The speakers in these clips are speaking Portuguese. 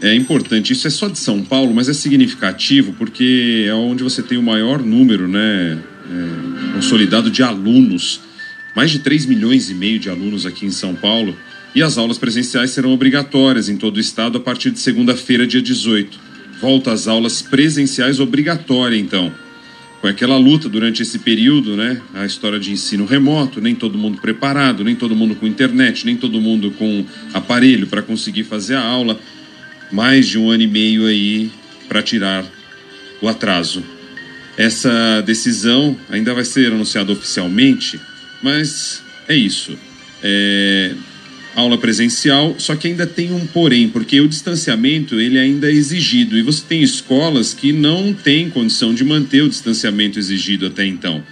É importante, isso é só de São Paulo, mas é significativo porque é onde você tem o maior número, né, é, consolidado de alunos. Mais de 3 milhões e meio de alunos aqui em São Paulo. E as aulas presenciais serão obrigatórias em todo o estado a partir de segunda-feira, dia 18. Volta às aulas presenciais obrigatória, então. Com aquela luta durante esse período, né? A história de ensino remoto, nem todo mundo preparado, nem todo mundo com internet, nem todo mundo com aparelho para conseguir fazer a aula mais de um ano e meio aí para tirar o atraso. Essa decisão ainda vai ser anunciada oficialmente, mas é isso. É aula presencial, só que ainda tem um porém, porque o distanciamento ele ainda é exigido e você tem escolas que não têm condição de manter o distanciamento exigido até então.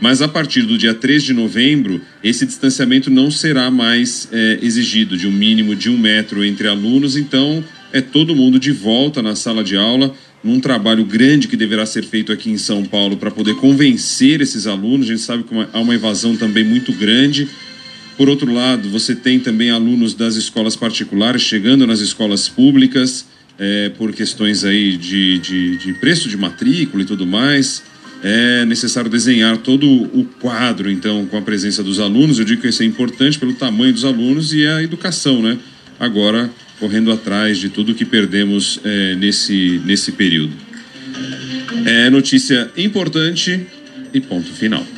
Mas a partir do dia 3 de novembro, esse distanciamento não será mais é, exigido, de um mínimo de um metro entre alunos, então é todo mundo de volta na sala de aula, num trabalho grande que deverá ser feito aqui em São Paulo para poder convencer esses alunos. A gente sabe que uma, há uma evasão também muito grande. Por outro lado, você tem também alunos das escolas particulares chegando nas escolas públicas é, por questões aí de, de, de preço de matrícula e tudo mais. É necessário desenhar todo o quadro, então, com a presença dos alunos. Eu digo que isso é importante pelo tamanho dos alunos e a educação, né? Agora, correndo atrás de tudo que perdemos é, nesse, nesse período. É notícia importante e ponto final.